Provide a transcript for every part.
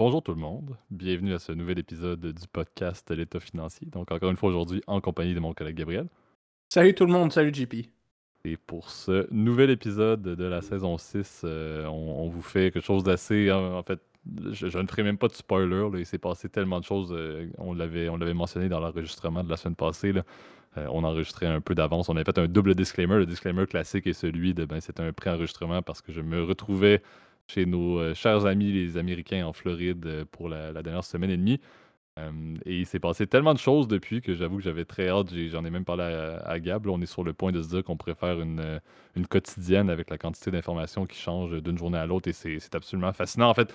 Bonjour tout le monde, bienvenue à ce nouvel épisode du podcast L'État financier. Donc encore une fois aujourd'hui en compagnie de mon collègue Gabriel. Salut tout le monde, salut JP. Et pour ce nouvel épisode de la saison 6, euh, on, vous fait quelque chose d'assez... En, fait, je, ne ferai même pas de spoiler, il s'est passé tellement de choses, euh, on l'avait mentionné dans l'enregistrement de la semaine passée. Euh, on enregistrait un peu d'avance. On avait fait un double disclaimer. Le disclaimer classique est celui de ben, c'est un pré-enregistrement parce que je me retrouvais chez nos euh, chers amis les Américains en Floride euh, pour la, dernière semaine et demie. et il s'est passé tellement de choses depuis que j'avoue que j'avais très hâte. J'en ai, même parlé à, Gab. on est sur le point de se dire qu'on faire une, une quotidienne avec la quantité d'informations qui change d'une journée à l'autre. Et c'est absolument fascinant. En fait,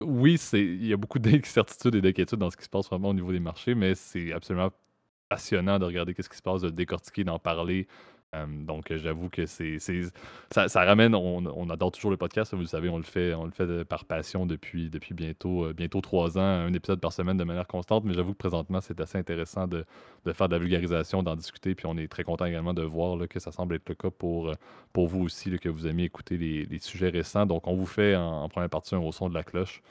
oui, il y a beaucoup d'incertitudes et d'inquiétudes dans ce qui se passe vraiment au niveau des marchés, mais c'est absolument passionnant de regarder qu'est-ce qui se passe, de décortiquer, d'en parler. Donc j'avoue que c'est ça, ramène on, adore toujours le podcast vous le savez on le fait on le fait par passion depuis depuis bientôt euh, bientôt trois ans un épisode par semaine de manière constante mais j'avoue que présentement c'est assez intéressant de, faire de la vulgarisation d'en discuter puis on est très content également de voir que ça semble être le cas pour euh, pour vous aussi que vous aimez écouter les, sujets récents donc on vous fait en, première partie un au son de la cloche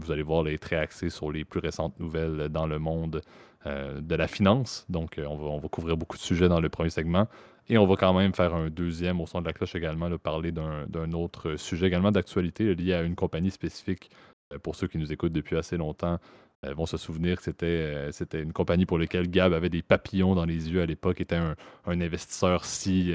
vous allez voir les traits axés sur les plus récentes nouvelles dans le monde euh, de la finance. Donc, euh, on, va, on, va, couvrir beaucoup de sujets dans le premier segment. Et on va quand même faire un deuxième au son de la cloche également, parler d'un autre sujet également d'actualité lié à une compagnie spécifique. Euh, pour ceux qui nous écoutent depuis assez longtemps, vont se souvenir que c'était c'était une compagnie pour laquelle Gab avait des papillons dans les yeux à l'époque, était un, investisseur si,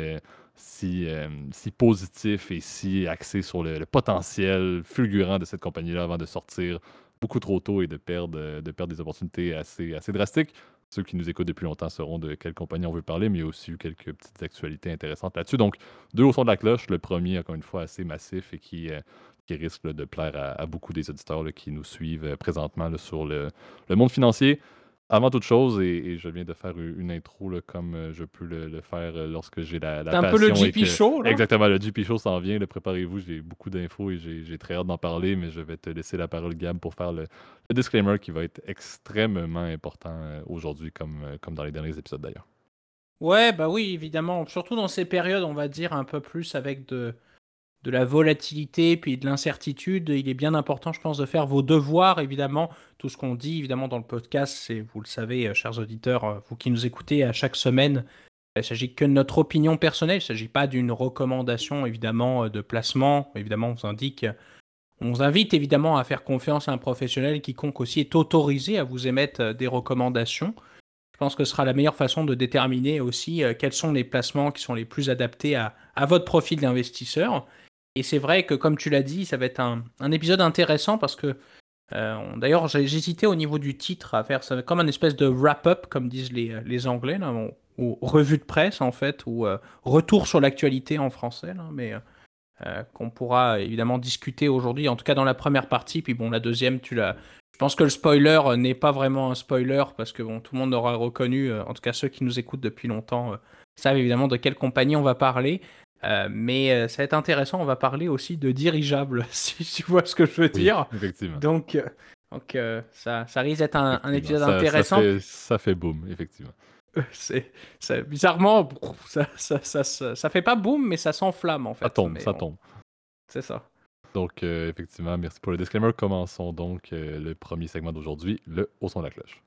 si, si positif et si axé sur le, le potentiel fulgurant de cette compagnie-là avant de sortir beaucoup trop tôt et de perdre, de perdre des opportunités assez, assez drastiques. Ceux qui nous écoutent depuis longtemps sauront de quelle compagnie on veut parler, mais il y a aussi eu quelques petites actualités intéressantes là-dessus. Donc, deux au son de la cloche. Le premier, encore une fois, assez massif et qui, euh, qui risque de plaire à, beaucoup des auditeurs qui nous suivent euh, présentement sur le, le, monde financier. Avant toute chose, et, je viens de faire une intro comme euh, je peux le, faire euh, lorsque j'ai la, la passion. un peu le GP Show, là? Exactement, le GP Show s'en vient. Préparez-vous, j'ai beaucoup d'infos et j'ai très hâte d'en parler, mais je vais te laisser la parole, Gab, pour faire le, disclaimer qui va être extrêmement important euh, aujourd'hui, comme, comme dans les derniers épisodes d'ailleurs. Ouais, bah oui, évidemment. Surtout dans ces périodes, on va dire un peu plus avec de de la volatilité puis de l'incertitude, il est bien important, je pense, de faire vos devoirs, évidemment. Tout ce qu'on dit, évidemment, dans le podcast, c'est, vous le savez, euh, chers auditeurs, euh, vous qui nous écoutez à chaque semaine, il ne s'agit que de notre opinion personnelle, il ne s'agit pas d'une recommandation, évidemment, euh, de placement. Évidemment, on vous indique, on vous invite évidemment à faire confiance à un professionnel, quiconque aussi est autorisé à vous émettre des recommandations. Je pense que ce sera la meilleure façon de déterminer aussi quels sont les placements qui sont les plus adaptés à, à votre profil d'investisseur. Et c'est vrai que, comme tu l'as dit, ça va être un, épisode intéressant parce que, euh, d'ailleurs, j'hésitais au niveau du titre à faire ça comme un espèce de wrap-up, comme disent les, les Anglais, ou, revue de presse en fait, ou euh, retour sur l'actualité en français, mais euh, qu'on pourra évidemment discuter aujourd'hui, en tout cas dans la première partie. Puis bon, la deuxième, tu l'as. Je pense que le spoiler n'est pas vraiment un spoiler parce que bon, tout le monde aura reconnu, en tout cas ceux qui nous écoutent depuis longtemps, savent évidemment de quelle compagnie on va parler. Euh, mais euh, ça va être intéressant, on va parler aussi de dirigeables, si tu vois ce que je veux dire. effectivement. Donc, euh, donc ça, ça risque d'être un, épisode intéressant. Ça fait, boom, effectivement. C'est, bizarrement, ça, ça, ça, fait pas boom, mais ça s'enflamme en fait. Ça tombe, ça tombe. C'est ça. Donc, effectivement, merci pour le disclaimer. Commençons donc le premier segment d'aujourd'hui, le au son de la cloche.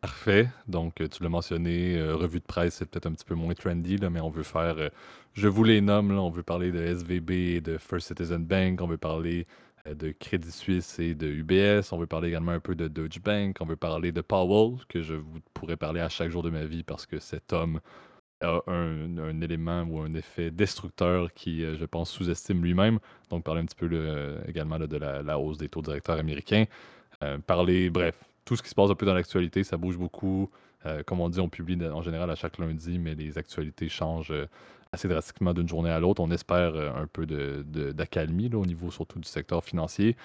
Parfait. Donc, euh, tu l'as mentionné, euh, revue de presse, c'est peut-être un petit peu moins trendy, là, mais on veut faire, euh, je vous les nomme, là, on veut parler de SVB et de First Citizen Bank, on veut parler de Crédit Suisse et de UBS, on veut parler également un peu de Deutsche Bank, on veut parler de Powell, que je vous pourrais parler à chaque jour de ma vie parce que cet homme a un, élément ou un effet destructeur qui, je pense, sous-estime lui-même. Donc, parler un petit peu également de la, la, hausse des taux directeurs américains. parler, bref, tout ce qui se passe un peu dans l'actualité, ça bouge beaucoup. Euh, comme on dit, on publie en général à chaque lundi, mais les actualités changent euh, assez drastiquement d'une journée à l'autre. On espère euh, un peu d'accalmie au niveau surtout du secteur financier.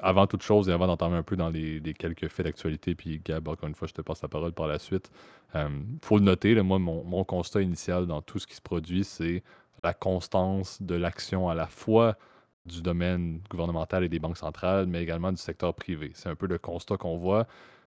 avant toute chose et avant d'entendre un peu dans les, quelques faits d'actualité, puis Gab, encore une fois, je te passe la parole par la suite. Il faut le noter, moi, mon, mon, constat initial dans tout ce qui se produit, c'est la constance de l'action à la fois du domaine gouvernemental et des banques centrales, mais également du secteur privé. C'est un peu le constat qu'on voit.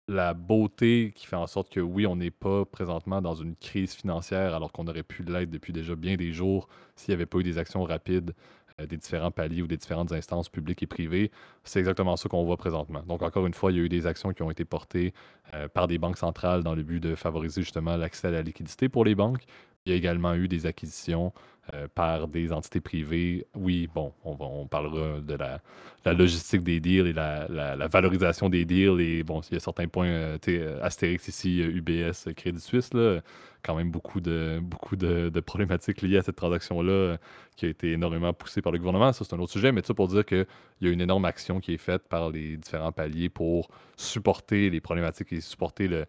la beauté qui fait en sorte que oui, on n'est pas présentement dans une crise financière alors qu'on aurait pu l'être depuis déjà bien des jours s'il n'y avait pas eu des actions rapides euh, des différents paliers ou des différentes instances publiques et privées. C'est exactement ça qu'on voit présentement. Donc, encore une fois, il y a eu des actions qui ont été portées euh, par des banques centrales dans le but de favoriser justement l'accès à la liquidité pour les banques. Il y a également eu des acquisitions euh, par des entités privées. Oui, bon, on, parlera de la, logistique des deals et la, valorisation des deals. Et bon, il y a certains points, euh, euh, Astérix ici, UBS, Crédit Suisse, là, quand même beaucoup de, beaucoup de, problématiques liées à cette transaction-là qui a été énormément poussée par le gouvernement. Ça, c'est un autre sujet, mais ça pour dire qu'il y a une énorme action qui est faite par les différents paliers pour supporter les problématiques et supporter les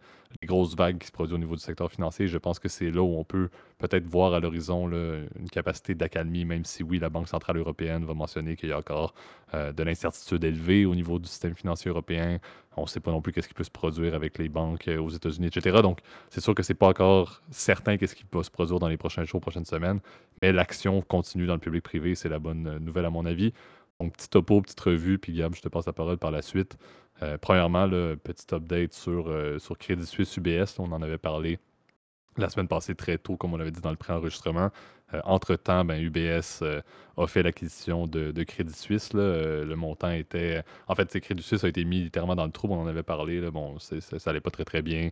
grosses vagues qui se produisent au niveau du secteur financier. Je pense que c'est là où on peut peut-être voir à l'horizon une capacité d'accalmie, même si oui, la Banque centrale européenne va mentionner qu'il y a encore euh, de l'incertitude élevée au niveau du système financier européen. On ne sait pas non plus qu'est-ce qui peut se produire avec les banques euh, aux États-Unis, etc. Donc, c'est sûr que c'est pas encore certain qu'est-ce qui va se produire dans les prochains jours, prochaines semaines, mais l'action continue dans le public privé, c'est la bonne euh, nouvelle à mon avis. Donc, petit topo, petite revue, puis Gab, je te passe la parole par la suite. premièrement, le petit update sur, sur Crédit Suisse UBS, on en avait parlé la semaine passée très tôt, comme on l'avait dit dans le pré-enregistrement. Euh, entre-temps, ben, UBS euh, a fait l'acquisition de, Crédit Suisse. Euh, le montant était... En fait, Crédit Suisse a été mis littéralement dans le trou, on en avait parlé. Bon, ça n'allait pas très très bien.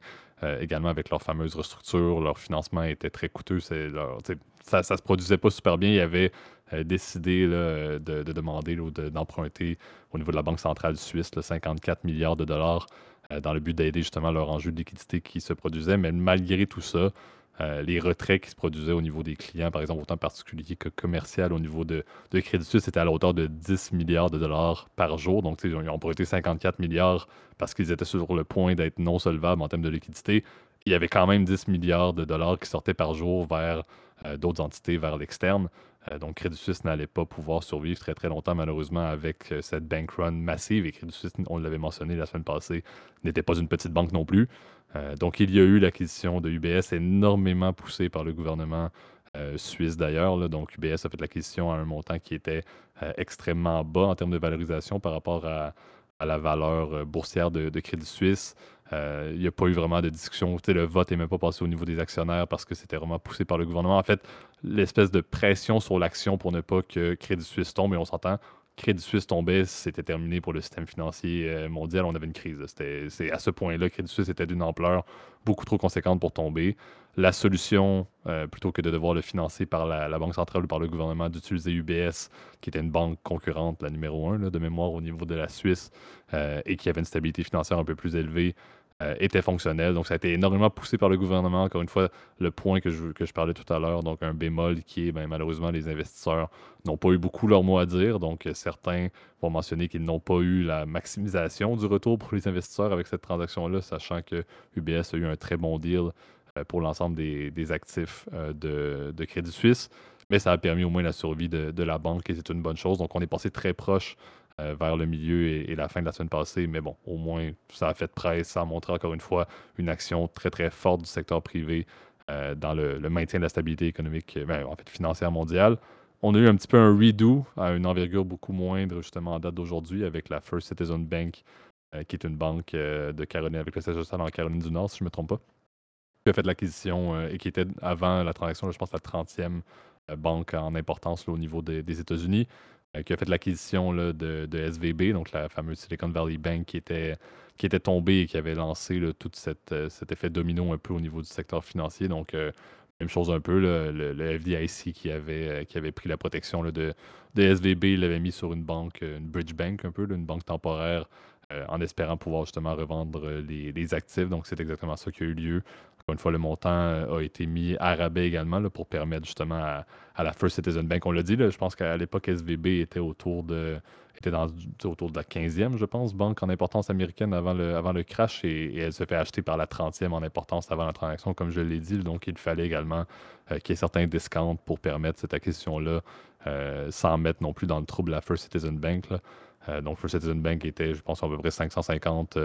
également avec leur fameuse restructure, leur financement était très coûteux. ça ne se produisait pas super bien. Ils avaient décidé de, demander d'emprunter au niveau de la Banque centrale suisse 54 milliards de dollars dans le but d'aider justement leur enjeu de liquidité qui se produisait. Mais malgré tout ça, euh, les retraits qui se produisaient au niveau des clients, par exemple, autant particuliers que commercial au niveau de, de Crédit Suisse, c'était à la hauteur de 10 milliards de dollars par jour. Donc, ils ont emprunté 54 milliards parce qu'ils étaient sur le point d'être non solvables en termes de liquidité. Il y avait quand même 10 milliards de dollars qui sortaient par jour vers euh, d'autres entités, vers l'externe. Euh, donc, Crédit Suisse n'allait pas pouvoir survivre très très longtemps, malheureusement, avec cette bank run massive. Et Crédit Suisse, on l'avait mentionné la semaine passée, n'était pas une petite banque non plus. Euh, donc, il y a eu l'acquisition de UBS énormément poussée par le gouvernement euh, suisse d'ailleurs. Donc, UBS a fait l'acquisition à un montant qui était euh, extrêmement bas en termes de valorisation par rapport à, la valeur boursière de, Crédit Suisse. Il n'y a pas eu vraiment de discussion. le vote n'est même pas passé au niveau des actionnaires parce que c'était vraiment poussé par le gouvernement. En fait, l'espèce de pression sur l'action pour ne pas que Crédit Suisse tombe, et on s'entend, Crédit Suisse tombait, c'était terminé pour le système financier euh, mondial. On avait une crise. C'est à ce point-là, Crédit Suisse était d'une ampleur beaucoup trop conséquente pour tomber. La solution, euh, plutôt que de devoir le financer par la, Banque centrale ou par le gouvernement, d'utiliser UBS, qui était une banque concurrente, la numéro un de mémoire au niveau de la Suisse, euh, et qui avait une stabilité financière un peu plus élevée, euh, était fonctionnel. Donc, ça a été énormément poussé par le gouvernement. Encore une fois, le point que je, parlais tout à l'heure, donc un bémol qui est, ben, malheureusement, les investisseurs n'ont pas eu beaucoup leur mot à dire. Donc, certains vont mentionner qu'ils n'ont pas eu la maximisation du retour pour les investisseurs avec cette transaction-là, sachant que UBS a eu un très bon deal euh, pour l'ensemble des, actifs euh, de, Crédit Suisse. Mais ça a permis au moins la survie de, de la banque et c'est une bonne chose. Donc, on est passé très proche euh, vers le milieu et, la fin de la semaine passée. Mais bon, au moins, ça a fait presse, ça a montré encore une fois une action très très forte du secteur privé euh, dans le, maintien de la stabilité économique, ben, en fait financière mondiale. On a eu un petit peu un redo à une envergure beaucoup moindre, justement en date d'aujourd'hui, avec la First Citizen Bank, euh, qui est une banque de Caroline, avec le siège social en Caroline du Nord, si je ne me trompe pas, qui a fait l'acquisition et qui était avant la transaction, je pense, la 30e banque en importance au niveau des États-Unis. Euh, qui a fait l'acquisition de, SVB, donc la fameuse Silicon Valley Bank qui était, qui était tombée et qui avait lancé tout euh, cet effet domino un peu au niveau du secteur financier. Donc, euh, même chose un peu, le, FDIC qui avait, qui avait pris la protection de, de SVB, l'avait mis sur une banque, une bridge bank un peu, une banque temporaire, en espérant pouvoir justement revendre les actifs. Donc, c'est exactement ça qui a eu lieu. Une fois, le montant euh, a été mis à rabais également pour permettre justement à, la First Citizen Bank, on l'a dit, je pense qu'à l'époque, SVB était autour de était dans, autour de la 15e, je pense, banque en importance américaine avant le, avant le crash et, elle se fait acheter par la 30e en importance avant la transaction, comme je l'ai dit. Donc, il fallait également euh, qu'il y ait certains discounts pour permettre cette acquisition-là euh, sans mettre non plus dans le trouble la First Citizen Bank. donc, First Citizen Bank était, je pense, à peu près 550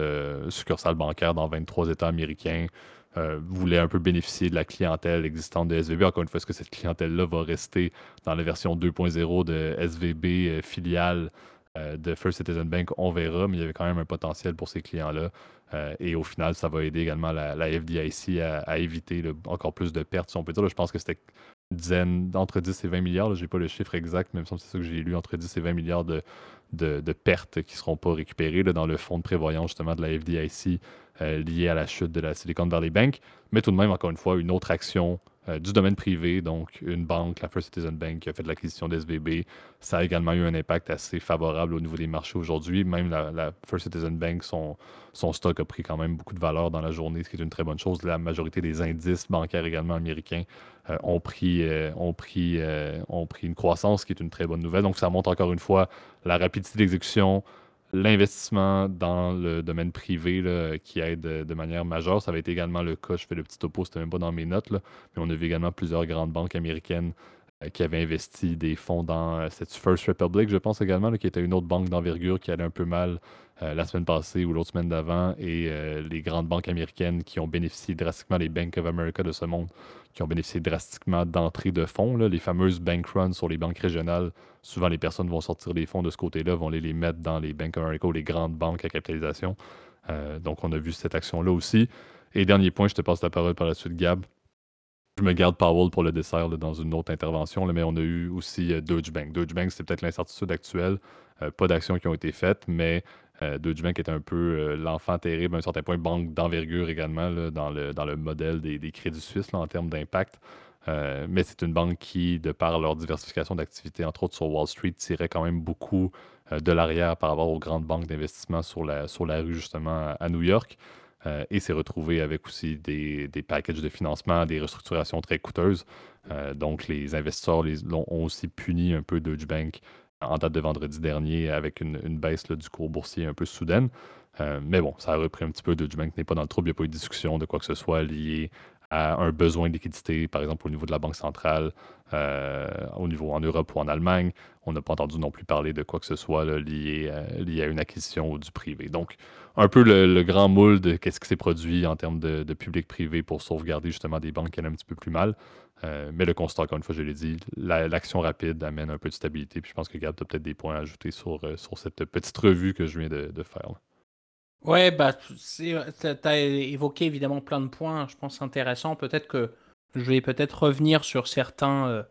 succursales bancaires dans 23 États américains. Euh, voulait un peu bénéficier de la clientèle existante de SVB. Encore une fois, est-ce que cette clientèle-là va rester dans la version 2.0 de SVB euh, filiale de First Citizen Bank, on verra, mais il y avait quand même un potentiel pour ces clients-là. et au final, ça va aider également la, FDIC à, éviter encore plus de pertes, si on peut dire. je pense que c'était une dizaine, entre 10 et 20 milliards. Je n'ai pas le chiffre exact, même si c'est ça que j'ai lu, entre 10 et 20 milliards de, de, pertes qui ne seront pas récupérées dans le fonds de prévoyance justement de la FDIC euh, lié à la chute de la Silicon Valley Bank. Mais tout de même, encore une fois, une autre action euh, du domaine privé, donc une banque, la First Citizen Bank, qui a fait l'acquisition d'SVB. Ça a également eu un impact assez favorable au niveau des marchés aujourd'hui. Même la, First Citizen Bank, son, son stock a pris quand même beaucoup de valeur dans la journée, ce qui est une très bonne chose. La majorité des indices bancaires également américains euh, ont, pris, ont, pris, ont pris une croissance, qui est une très bonne nouvelle. Donc ça montre encore une fois la rapidité d'exécution, l'investissement dans le domaine privé qui aide de, manière majeure. Ça avait été également le cas, je fais le petit topo, c'était même pas dans mes notes, mais on a vu également plusieurs grandes banques américaines euh, qui avaient investi des fonds dans euh, cette First Republic, je pense également, qui était une autre banque d'envergure qui allait un peu mal euh, la semaine passée ou l'autre semaine d'avant, et les grandes banques américaines qui ont bénéficié drastiquement, les Bank of America de ce monde, qui ont bénéficié drastiquement d'entrées de fonds. Les fameuses bank runs sur les banques régionales, souvent les personnes vont sortir les fonds de ce côté-là, vont les, les mettre dans les Bank of America ou les grandes banques à capitalisation. Euh, donc, on a vu cette action-là aussi. Et dernier point, je te passe la parole par la suite, Gab. Je me garde Powell pour le dessert dans une autre intervention, mais on a eu aussi euh, Deutsche Bank. Deutsche Bank, c'est peut-être l'incertitude actuelle. Euh, pas d'actions qui ont été faites, mais euh, Deutsche Bank est un peu l'enfant terrible, à un certain point, banque d'envergure également dans, le, dans le modèle des, crédits suisses en termes d'impact. Mais c'est une banque qui, de par leur diversification d'activités, entre autres sur Wall Street, tirait quand même beaucoup de l'arrière par rapport aux grandes banques d'investissement sur la, sur la rue, justement, à New York. Et s'est retrouvé avec aussi des, des, packages de financement, des restructurations très coûteuses. donc, les investisseurs ont aussi puni un peu Deutsche Bank en date de vendredi dernier avec une, baisse du cours boursier un peu soudaine. Euh, mais bon, ça a repris un petit peu. Deutsche Bank n'est pas dans le trouble. Il n'y a pas eu de discussion de quoi que ce soit lié à un besoin de liquidité, par exemple au niveau de la Banque centrale, euh, au niveau en Europe ou en Allemagne. On n'a pas entendu non plus parler de quoi que ce soit lié, lié, à une acquisition ou du privé. Donc, un peu le, grand moule de qu'est-ce qui s'est produit en termes de, public-privé pour sauvegarder justement des banques qui allaient un petit peu plus mal. Euh, mais le constat, encore une fois, je l'ai dit, l'action rapide amène un peu de stabilité. Puis je pense que Gab, tu as peut-être des points à ajouter sur, euh, sur cette petite revue que je viens de, faire. Ouais, bah, tu as évoqué évidemment plein de points, je pense, intéressants. Peut-être que je vais peut-être revenir sur certains,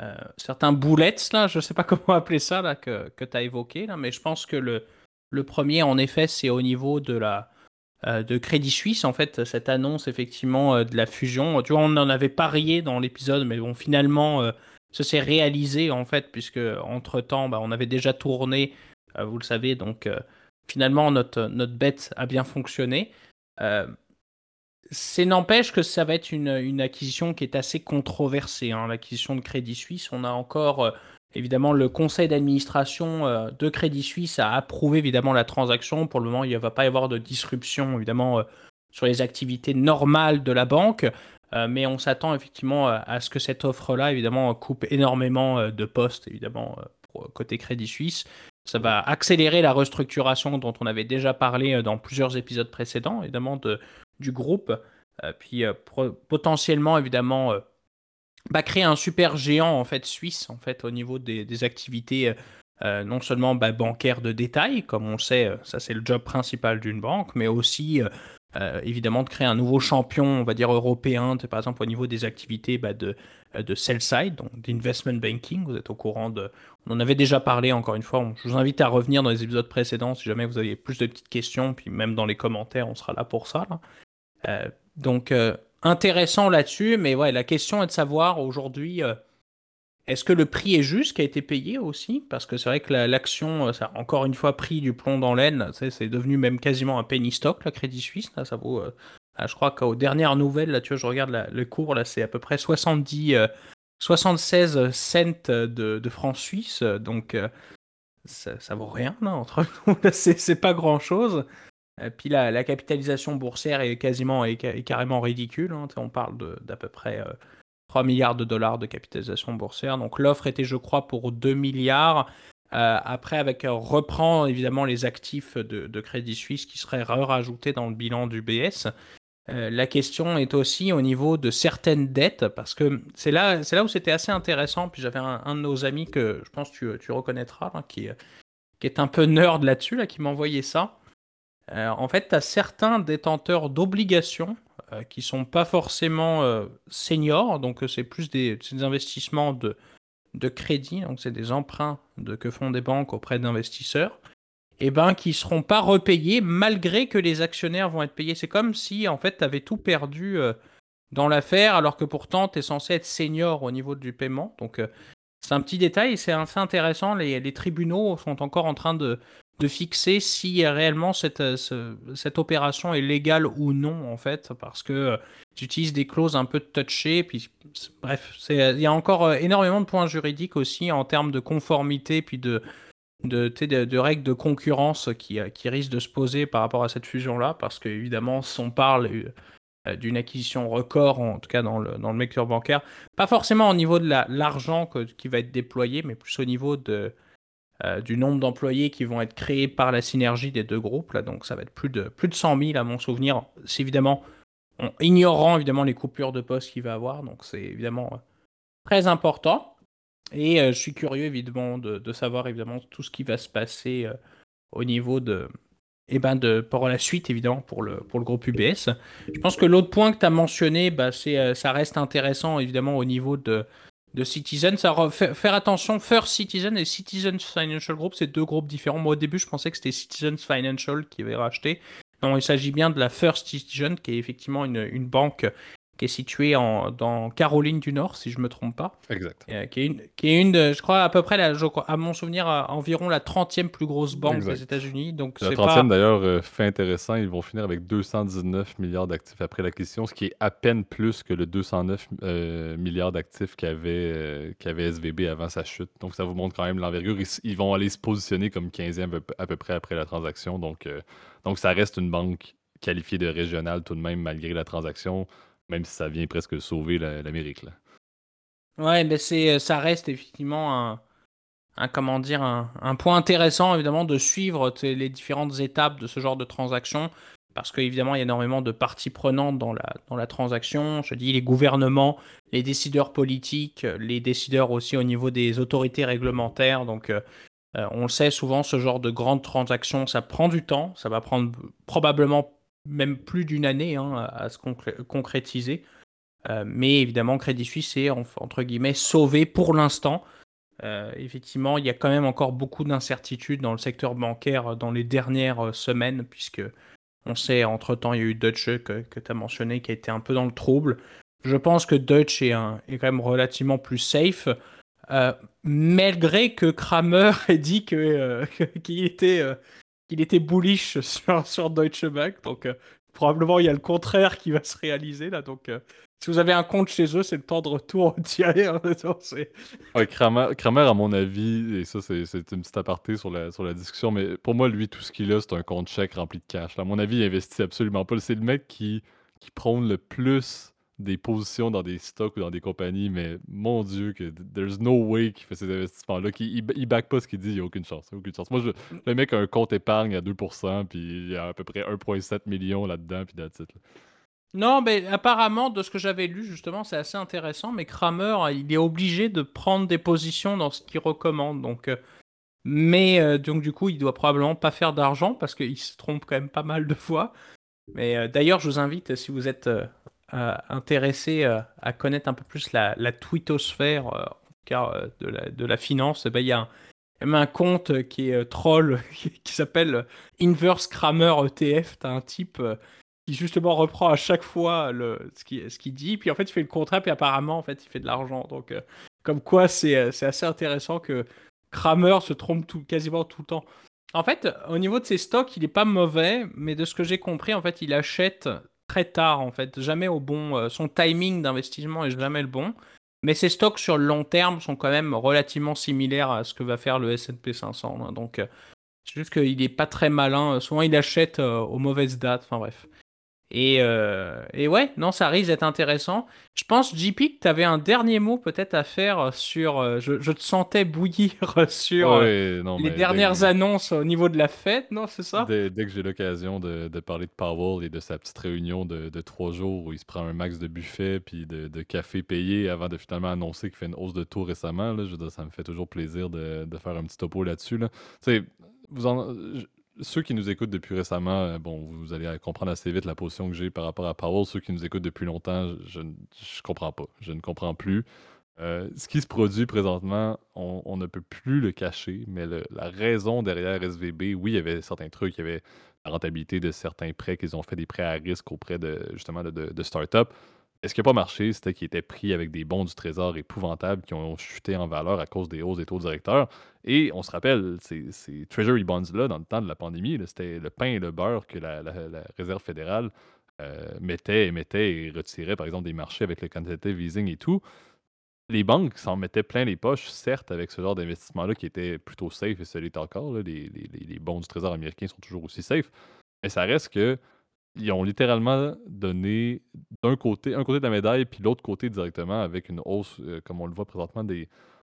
euh, certains boulettes, là, je sais pas comment appeler ça, là, que, que tu as évoqué, là, mais je pense que le, le premier, en effet, c'est au niveau de la, euh, de Crédit Suisse, en fait, cette annonce effectivement euh, de la fusion. Tu vois, on en avait parié dans l'épisode, mais bon, finalement, euh, ça s'est réalisé en fait, puisque entre temps, bah, on avait déjà tourné, vous le savez, donc finalement, notre, notre bête a bien fonctionné. C'est n'empêche que ça va être une, une, acquisition qui est assez controversée. Hein, l'acquisition de Crédit Suisse, on a encore Évidemment, le conseil d'administration euh, de Crédit Suisse a approuvé évidemment la transaction. Pour le moment, il ne va pas y avoir de disruption évidemment euh, sur les activités normales de la banque. Euh, mais on s'attend effectivement à ce que cette offre-là, évidemment, coupe énormément de postes, évidemment, côté Crédit Suisse. Ça va accélérer la restructuration dont on avait déjà parlé dans plusieurs épisodes précédents, évidemment, de, du groupe. puis potentiellement, évidemment, bah, créer un super géant en fait suisse en fait au niveau des, activités euh, euh, non seulement bah, bancaires de détail, comme on sait, euh, ça c'est le job principal d'une banque, mais aussi évidemment de créer un nouveau champion, on va dire européen, par exemple au niveau des activités bah, de, de sell side, donc d'investment banking. Vous êtes au courant de, on en avait déjà parlé encore une fois. Je vous invite à revenir dans les épisodes précédents si jamais vous avez plus de petites questions, puis même dans les commentaires, on sera là pour ça. donc intéressant là-dessus, mais ouais, la question est de savoir aujourd'hui, euh, est-ce que le prix est juste qui a été payé aussi? Parce que c'est vrai que l'action, euh, ça a encore une fois pris du plomb dans l'aine, c'est devenu même quasiment un penny stock, la Crédit Suisse, là, ça vaut... Euh, ah, je crois qu'aux dernières nouvelles, là, tu vois, je regarde le cours, là, c'est à peu près 70, 76 cents de, francs suisses, donc ça, ça, vaut rien, entre nous, c'est pas grand-chose. Euh, puis la, capitalisation boursière est quasiment carrément ridicule. Hein. On parle d'à peu près 3 euh, milliards de dollars de capitalisation boursière. Donc l'offre était, je crois, pour 2 milliards. Euh, après, avec reprend évidemment les actifs de, Crédit Suisse qui seraient rajoutés dans le bilan du BS. la question est aussi au niveau de certaines dettes, parce que c'est là, là où c'était assez intéressant. Puis j'avais un, de nos amis que je pense tu, tu reconnaîtras, hein, qui, qui est un peu nerd là-dessus, là, qui m'a envoyé ça. en fait, tu as certains détenteurs d'obligations qui sont pas forcément seniors, donc c'est plus des, investissements de, de crédit, donc c'est des emprunts de, que font des banques auprès d'investisseurs, et eh ben, qui seront pas repayés malgré que les actionnaires vont être payés. C'est comme si en fait tu avais tout perdu euh, dans l'affaire alors que pourtant tu es censé être senior au niveau du paiement. Donc euh, c'est un petit détail c'est assez intéressant. Les, tribunaux sont encore en train de, de fixer si réellement cette, euh, cette opération est légale ou non, en fait, parce que euh, j'utilise des clauses un peu touchées. Puis, bref, il y a encore euh, énormément de points juridiques aussi en termes de conformité, puis de, de, de, règles de concurrence qui, qui risquent de se poser par rapport à cette fusion-là, parce qu'évidemment, si on parle d'une acquisition record, en tout cas dans le, dans le bancaire, pas forcément au niveau de l'argent qui va être déployé, mais plus au niveau de euh, du nombre d'employés qui vont être créés par la synergie des deux groupes. Là, donc ça va être plus de, plus de 100 000 à mon souvenir. C'est évidemment, en ignorant évidemment les coupures de poste qu'il va avoir. Donc c'est évidemment euh, très important. Et euh, je suis curieux évidemment de, savoir évidemment tout ce qui va se passer au niveau de, eh ben de, pour la suite, évidemment, pour le, pour le groupe UBS. Je pense que l'autre point que tu as mentionné, bah, c'est, ça reste intéressant, évidemment, au niveau de, de Citizen. Ça faire attention, First Citizen et Citizens Financial Group, c'est deux groupes différents. Moi, au début, je pensais que c'était Citizens Financial qui avait racheté. Non, il s'agit bien de la First Citizen, qui est effectivement une, une banque qui est située en, dans Caroline du Nord, si je me trompe pas. Exact. Euh, qui, est une, qui est une, de, je crois, à peu près, la, je crois, à mon souvenir, environ la 30e plus grosse banque des États-Unis. Donc la 30e, d'ailleurs, euh, fait intéressant, ils vont finir avec 219 milliards d'actifs après l'acquisition, ce qui est à peine plus que le 209 euh, milliards d'actifs qu'avait qu'avait SVB avant sa chute. Donc ça vous montre quand même l'envergure. Ils, vont aller se positionner comme 15e à peu près après la transaction. Donc, donc ça reste une banque qualifiée de régionale tout de même, malgré la transaction. Même si ça vient presque sauver l'Amérique. Là. Ouais, c'est, euh, ça reste effectivement un, comment dire, un, point intéressant évidemment de suivre les différentes étapes de ce genre de transaction. Parce qu'évidemment, il y a énormément de parties prenantes dans la, dans la transaction. Je dis les gouvernements, les décideurs politiques, les décideurs aussi au niveau des autorités réglementaires. Donc, euh, euh, on le sait souvent, ce genre de grandes transactions, ça prend du temps. Ça va prendre probablement même plus d'une année hein, à, se concrétiser. Euh, mais évidemment, Crédit Suisse est entre guillemets sauvé pour l'instant. Euh, effectivement, il y a quand même encore beaucoup d'incertitudes dans le secteur bancaire dans les dernières euh, semaines, puisque on sait, entre-temps, il y a eu Deutsche que, tu as mentionné qui a été un peu dans le trouble. Je pense que Deutsche est quand même relativement plus safe, malgré que Kramer ait dit qu'il était qu'il était bullish sur, Deutsche Bank. Donc, euh, probablement, il y a le contraire qui va se réaliser là. Donc, euh, si vous avez un compte chez eux, c'est le temps de retour tirer. Hein, ouais, Kramer, à mon avis, et ça, c'est une petite aparté sur la, discussion, mais pour moi, lui, tout ce qu'il a, c'est un compte chèque rempli de cash. À mon avis, il investit absolument pas. C'est le mec qui, qui prône le plus des positions dans des stocks ou dans des compagnies, mais mon Dieu, que there's no way qu'il fait ces investissements-là. Il, il, back pas ce qu'il dit, il n'y a aucune chance. aucune chance. Moi, je, le mec a un compte épargne à 2%, puis il y a à peu près 1,7 million là-dedans, puis that's it. Non, mais apparemment, de ce que j'avais lu, justement, c'est assez intéressant, mais Kramer, il est obligé de prendre des positions dans ce qu'il recommande. Donc, euh, mais euh, donc, du coup, il doit probablement pas faire d'argent parce qu'il se trompe quand même pas mal de fois. Mais euh, d'ailleurs, je vous invite, si vous êtes intéressé euh, à connaître un peu plus la, la twittosphère, euh, euh, de la, de la finance, eh ben, il y a un, un compte qui est troll qui, s'appelle Inverse Kramer ETF. T'as un type qui justement reprend à chaque fois le, ce qu'il ce dit, puis en fait il fait le contrat, puis apparemment en fait il fait de l'argent. Donc comme quoi c'est assez intéressant que Kramer se trompe tout, quasiment tout le temps. En fait, au niveau de ses stocks, il est pas mauvais, mais de ce que j'ai compris, en fait, il achète très tard en fait, jamais au bon. Euh, son timing d'investissement est jamais le bon. Mais ses stocks sur le long terme sont quand même relativement similaires à ce que va faire le S&P 500. Hein. Donc euh, c'est juste qu'il n'est pas très malin. Souvent il achète euh, aux mauvaises dates. Enfin bref. Et, euh, et, ouais, non, ça risque d'être intéressant. Je pense, JP, que tu avais un dernier mot peut-être à faire sur. Euh, je, je, te sentais bouillir sur euh, les dernières annonces au niveau de la fête, non, c'est ça? Dès, que j'ai l'occasion de, de, parler de Powell et de sa petite réunion de, de, trois jours où il se prend un max de buffet puis de, de café payé avant de finalement annoncer qu'il fait une hausse de taux récemment, là, je ça me fait toujours plaisir de, faire un petit topo là-dessus. Là. Tu sais, vous en, ceux qui nous écoutent depuis récemment, euh, bon, vous allez comprendre assez vite la position que j'ai par rapport à Powell. Ceux qui nous écoutent depuis longtemps, je ne comprends pas. Je ne comprends plus. Euh, ce qui se produit présentement, on, ne peut plus le cacher, mais la raison derrière SVB, oui, il y avait certains trucs, il y avait la rentabilité de certains prêts qu'ils ont fait des prêts à risque auprès de justement de, de, start-up. Ce qui n'a pas marché, c'était qu'ils étaient pris avec des bons du trésor épouvantables qui ont chuté en valeur à cause des hausses des taux directeurs. Et on se rappelle, ces, Treasury Bonds-là, dans le temps de la pandémie, c'était le pain et le beurre que la, Réserve fédérale euh, mettait et mettait et retirait, par exemple, des marchés avec le quantitative easing et tout les banques s'en mettaient plein les poches, certes, avec ce genre d'investissement-là qui était plutôt safe et celui encore. Les, bons du Trésor américain sont toujours aussi safe. Mais ça reste que ils ont littéralement donné d'un côté, un côté de la médaille, puis l'autre côté directement avec une hausse, euh, comme on le voit présentement, des,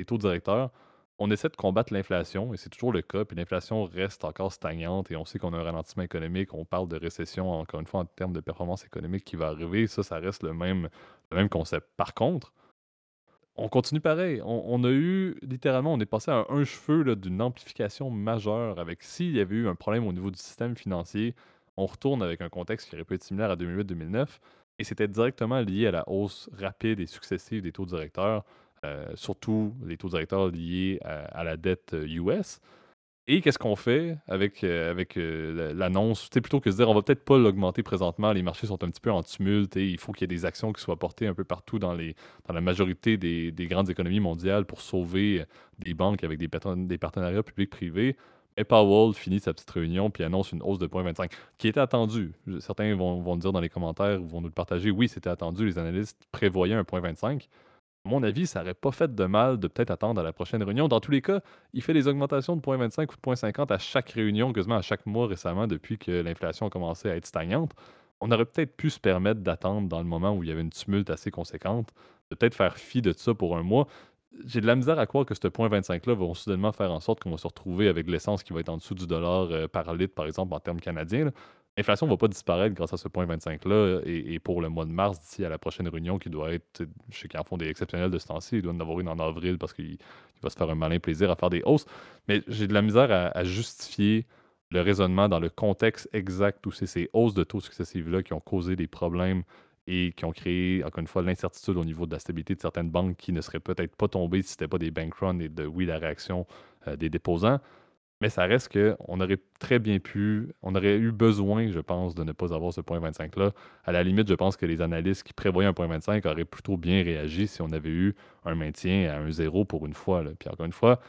taux directeurs. On essaie de combattre l'inflation, et c'est toujours le cas, puis l'inflation reste encore stagnante, et on sait qu'on a un ralentissement économique, on parle de récession, encore une fois, en termes de performance économique qui va arriver, ça, ça reste le même, le même concept. Par contre, on continue pareil. On, a eu, littéralement, on est passé à un cheveu d'une amplification majeure avec s'il y avait eu un problème au niveau du système financier, on retourne avec un contexte qui aurait pu être similaire à 2008-2009, et c'était directement lié à la hausse rapide et successive des taux directeurs, euh, surtout les taux directeurs liés à la dette US. Euh, et qu'est-ce qu'on fait avec, euh, avec l'annonce? Plutôt que de se dire on va peut-être pas l'augmenter présentement, les marchés sont un petit peu en tumulte et il faut qu'il y ait des actions qui soient portées un peu partout dans, les, dans la majorité des, grandes économies mondiales pour sauver des banques avec des, des partenariats publics-privés. Et Powell finit sa petite réunion puis annonce une hausse de 0,25 qui était attendue. Certains vont, vont dire dans les commentaires ou vont nous le partager. Oui, c'était attendu. Les analystes prévoyaient un 0,25 à mon avis, ça n'aurait pas fait de mal de peut-être attendre à la prochaine réunion. Dans tous les cas, il fait des augmentations de 0,25 ou de 0,50 à chaque réunion, quasiment à chaque mois récemment, depuis que l'inflation a commencé à être stagnante. On aurait peut-être pu se permettre d'attendre dans le moment où il y avait une tumulte assez conséquente, de peut-être faire fi de ça pour un mois. J'ai de la misère à croire que ce 0,25-là va soudainement faire en sorte qu'on va se retrouver avec l'essence qui va être en dessous du dollar euh, par litre, par exemple, en termes canadiens. L'inflation ne va pas disparaître grâce à ce point 25-là. Et, pour le mois de mars, d'ici à la prochaine réunion, qui doit être, je sais qu'ils en font des exceptionnels de ce temps-ci, il doit en avoir une en avril parce qu'il va se faire un malin plaisir à faire des hausses. Mais j'ai de la misère à, justifier le raisonnement dans le contexte exact où c'est ces hausses de taux successives-là qui ont causé des problèmes et qui ont créé, encore une fois, l'incertitude au niveau de la stabilité de certaines banques qui ne seraient peut-être pas tombées si ce n'était pas des bank runs et de, oui, la réaction euh, des déposants. Mais ça reste qu'on aurait très bien pu, on aurait eu besoin, je pense, de ne pas avoir ce point 25-là. À la limite, je pense que les analystes qui prévoyaient un point 25 auraient plutôt bien réagi si on avait eu un maintien à un zéro pour une fois. Puis encore une fois,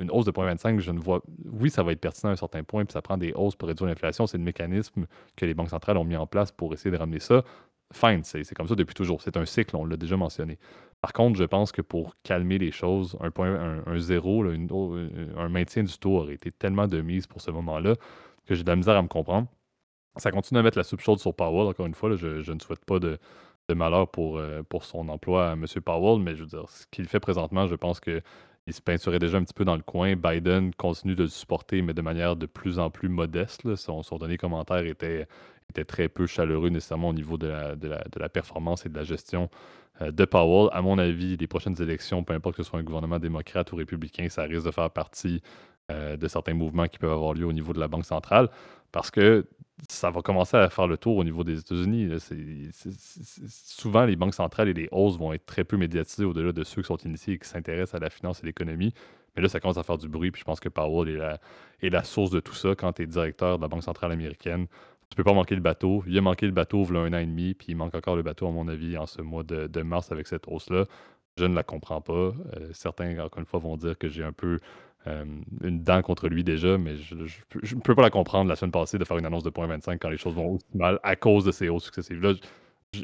une hausse de 0.25, je ne vois. Oui, ça va être pertinent à un certain point, puis ça prend des hausses pour réduire l'inflation. C'est le mécanisme que les banques centrales ont mis en place pour essayer de ramener ça. Fine, c'est comme ça depuis toujours. C'est un cycle, on l'a déjà mentionné. Par contre, je pense que pour calmer les choses, un point, un, zéro, un maintien du taux aurait été tellement de mise pour ce moment-là que j'ai de la misère à me comprendre. Ça continue à mettre la soupe chaude sur Powell, encore une fois. je, ne souhaite pas de, malheur pour, euh, pour son emploi à M. Powell, mais je veux dire, ce qu'il fait présentement, je pense qu'il se peinturait déjà un petit peu dans le coin. Biden continue de le supporter, mais de manière de plus en plus modeste. Son, son, dernier commentaire était, était très peu chaleureux nécessairement au niveau de la, de la performance et de la gestion euh, de Powell. À mon avis, les prochaines élections, peu importe que ce soit un gouvernement démocrate ou républicain, ça risque de faire partie euh, de certains mouvements qui peuvent avoir lieu au niveau de la Banque centrale parce que ça va commencer à faire le tour au niveau des États-Unis. Souvent, les banques centrales et les hausses vont être très peu médiatisées au-delà de ceux qui sont initiés et qui s'intéressent à la finance et l'économie. Mais là, ça commence à faire du bruit. Puis je pense que Powell est la, est la source de tout ça quand tu es directeur de la Banque centrale américaine tu peux pas manquer le bateau. Il a manqué le bateau il y a un an et demi, puis il manque encore le bateau, à mon avis, en ce mois de, mars avec cette hausse-là. Je ne la comprends pas. Euh, certains, encore une fois, vont dire que j'ai un peu euh, une dent contre lui déjà, mais je ne peux pas la comprendre la semaine passée de faire une annonce de 0.25 quand les choses vont aussi mal à cause de ces hausses successives-là.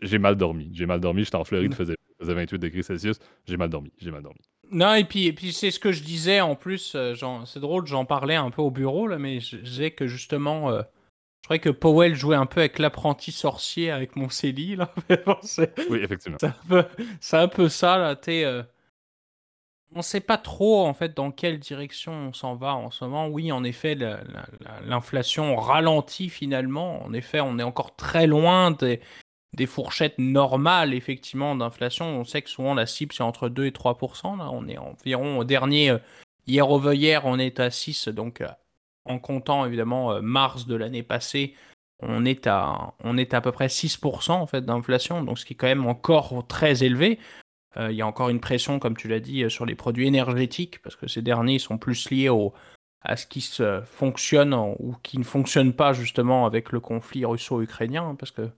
J'ai mal dormi. J'ai mal dormi. J'étais en Floride, il faisait, 28 degrés Celsius. J'ai mal dormi. J'ai mal dormi. Non, et puis, et puis c'est ce que je disais en plus. Euh, c'est drôle, j'en parlais un peu au bureau, là, mais je disais que justement, je croyais que Powell jouait un peu avec l'apprenti sorcier avec mon là. oui, effectivement. C'est un, peu ça, là. Es, euh, On ne sait pas trop, en fait, dans quelle direction on s'en va en ce moment. Oui, en effet, l'inflation ralentit finalement. En effet, on est encore très loin des, des fourchettes normales, effectivement, d'inflation. On sait que souvent, la cible, c'est entre 2 et 3 Là, on est environ au dernier... Euh, hier over hier, on est à 6, donc euh, en comptant évidemment mars de l'année passée, on est à, on est à, peu près 6% en fait d'inflation, donc ce qui est quand même encore très élevé. il y a encore une pression, comme tu l'as dit, sur les produits énergétiques, parce que ces derniers sont plus liés au, à ce qui se fonctionne ou qui ne fonctionne pas justement avec le conflit russo-ukrainien, hein, parce que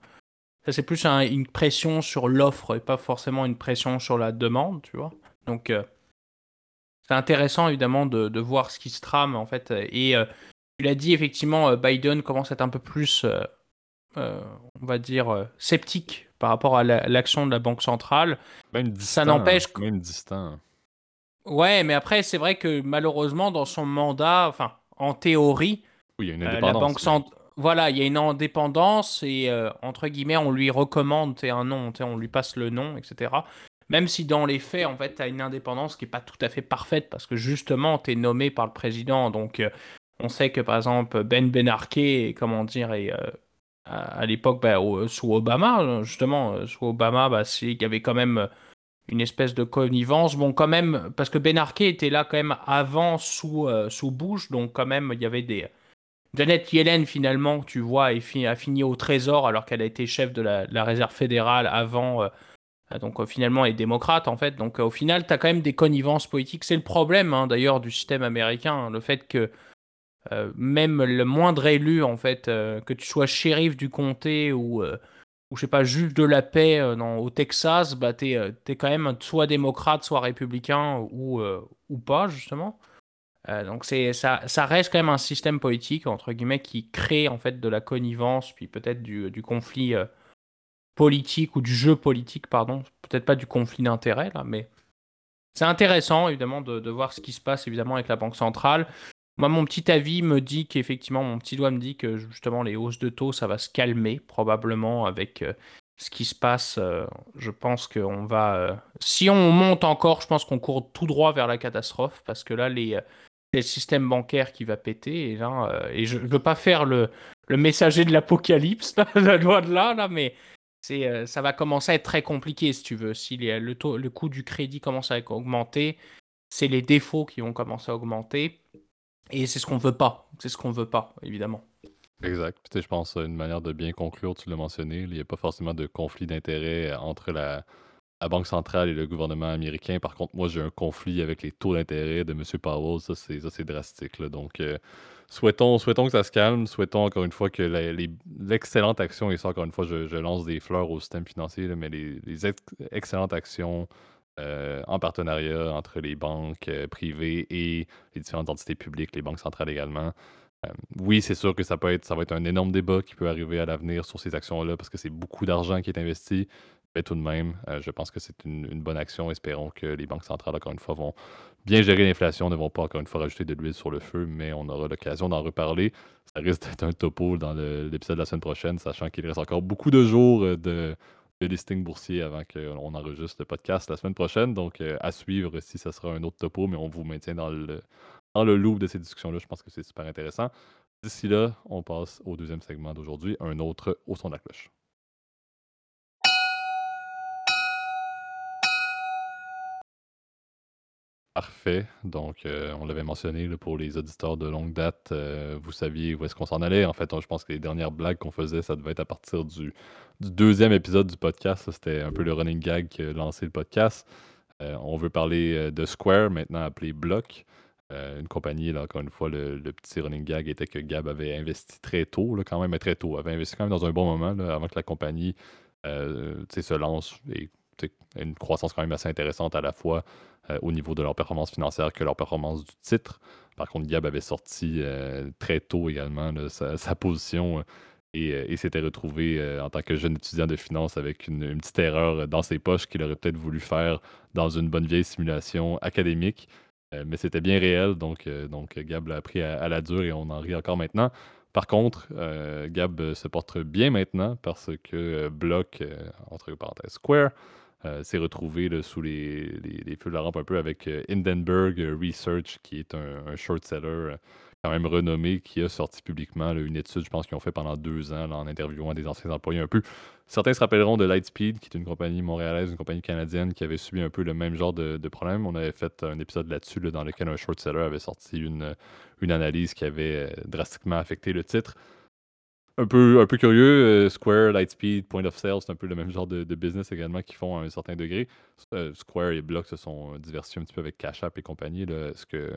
ça c'est plus une pression sur l'offre et pas forcément une pression sur la demande, tu vois. Donc euh, c'est intéressant évidemment de, voir ce qui se trame en fait. Et euh, tu l'as dit effectivement, euh, Biden commence à être un peu plus, on va dire, sceptique par rapport à l'action de la banque centrale. Même distant, ça n'empêche que... même distant. Ouais, mais après, c'est vrai que malheureusement, dans son mandat, enfin, en théorie, oui, il y a une indépendance, la banque centrale. Voilà, il y a une indépendance et euh, entre guillemets, on lui recommande un nom, on lui passe le nom, etc. Même si dans les faits, en fait, tu as une indépendance qui n'est pas tout à fait parfaite parce que justement, tu es nommé par le président. Donc, euh, on sait que par exemple, Ben Benarquet, comment dire, euh, à, l'époque, bah, sous Obama, justement, sous Obama, bah, il y avait quand même une espèce de connivence. Bon, quand même, parce que Ben Arquet était là quand même avant sous, euh, sous Bush, donc quand même, il y avait des. Janet Yellen, finalement, tu vois, a fini au Trésor alors qu'elle a été chef de la, Réserve fédérale avant. Euh, donc euh, finalement, est démocrate, en fait. Donc au final, tu as quand même des connivences politiques. C'est le problème, hein, d'ailleurs, du système américain. Hein, le fait que même le moindre élu, en fait, que tu sois shérif du comté ou ou je sais pas, juge de la paix euh, au Texas, bah t'es euh, es quand même soit démocrate, soit républicain ou, euh, ou pas, justement. donc ça, ça reste quand même un système politique, entre guillemets, qui crée en fait de la connivence, puis peut-être du, du, conflit politique ou du jeu politique, pardon. Peut-être pas du conflit d'intérêts, là, mais c'est intéressant, évidemment, de, voir ce qui se passe, évidemment, avec la Banque centrale. Moi, mon petit avis me dit qu'effectivement, mon petit doigt me dit que justement les hausses de taux, ça va se calmer probablement avec euh, ce qui se passe. Euh, je pense qu'on va. Euh, si on monte encore, je pense qu'on court tout droit vers la catastrophe parce que là, les, le système bancaire qui va péter. Et, là, et je ne veux pas faire le, le messager de l'apocalypse, la loi de là, là mais c'est, ça va commencer à être très compliqué si tu veux. Si le, taux, le coût du crédit commence à augmenter, c'est les défauts qui vont commencer à augmenter. Et c'est ce qu'on veut pas. C'est ce qu'on veut pas, évidemment. Exact. Puis, je pense une manière de bien conclure, tu l'as mentionné, il n'y a pas forcément de conflit d'intérêt entre la, Banque centrale et le gouvernement américain. Par contre, moi, j'ai un conflit avec les taux d'intérêt de M. Powell. Ça, c'est, drastique. Donc, euh, souhaitons, que ça se calme. Souhaitons encore une fois que l'excellente action, et ça, encore une fois, je, lance des fleurs au système financier, mais les, excellentes actions euh, en partenariat entre les banques euh, privées et les différentes entités publiques, les banques centrales également. Euh, oui, c'est sûr que ça peut être, ça va être un énorme débat qui peut arriver à l'avenir sur ces actions-là parce que c'est beaucoup d'argent qui est investi. Mais tout de même, je pense que c'est une, bonne action. Espérons que les banques centrales, encore une fois, vont bien gérer l'inflation, ne vont pas, encore une fois, rajouter de l'huile sur le feu, mais on aura l'occasion d'en reparler. Ça risque d'être un topo dans l'épisode de la semaine prochaine, sachant qu'il reste encore beaucoup de jours de, le listing boursier avant qu'on enregistre le podcast la semaine prochaine. Donc, euh, à suivre si ça sera un autre topo, mais on vous maintient dans le, dans le loop de ces discussions-là. Je pense que c'est super intéressant. D'ici là, on passe au deuxième segment d'aujourd'hui, un autre au son de la cloche. Parfait. Donc, euh, on l'avait mentionné pour les auditeurs de longue date, euh, vous saviez où est-ce qu'on s'en allait. En fait, je pense que les dernières blagues qu'on faisait, ça devait être à partir du, deuxième épisode du podcast. C'était un peu le running gag qui a lancé le podcast. Euh, on veut parler de Square, maintenant appelé Block. une compagnie, là, encore une fois, le, petit running gag était que Gab avait investi très tôt, quand même, très tôt. avait investi quand même dans un bon moment, avant que la compagnie se lance et une croissance quand même assez intéressante à la fois euh, au niveau de leur performance financière que leur performance du titre. Par contre, Gab avait sorti euh, très tôt également sa, position euh, et, s'était retrouvé en tant que jeune étudiant de finance avec une, petite erreur dans ses poches qu'il aurait peut-être voulu faire dans une bonne vieille simulation académique. mais c'était bien réel, donc, donc Gab l'a appris à, la dure et on en rit encore maintenant. Par contre, Gab se porte bien maintenant parce que Block, entre parenthèses, Square, euh, s'est retrouvé sous les, feux de la rampe un peu avec euh, Hindenburg Research, qui est un, short seller, quand même renommé qui a sorti publiquement une étude, je pense qu'ils ont fait pendant deux ans en interviewant des anciens employés un peu. Certains se rappelleront de Lightspeed, qui est une compagnie montréalaise, une compagnie canadienne qui avait subi un peu le même genre de, problème. On avait fait un épisode là-dessus dans lequel un short seller avait sorti une analyse qui avait drastiquement affecté le titre un peu, un peu curieux. Euh, Square, Lightspeed, Point of Sale, c'est un peu le même genre de, business également qui font à un certain degré. Euh, Square et Block se sont diversifiés un petit peu avec Cash App et compagnie, ce, que,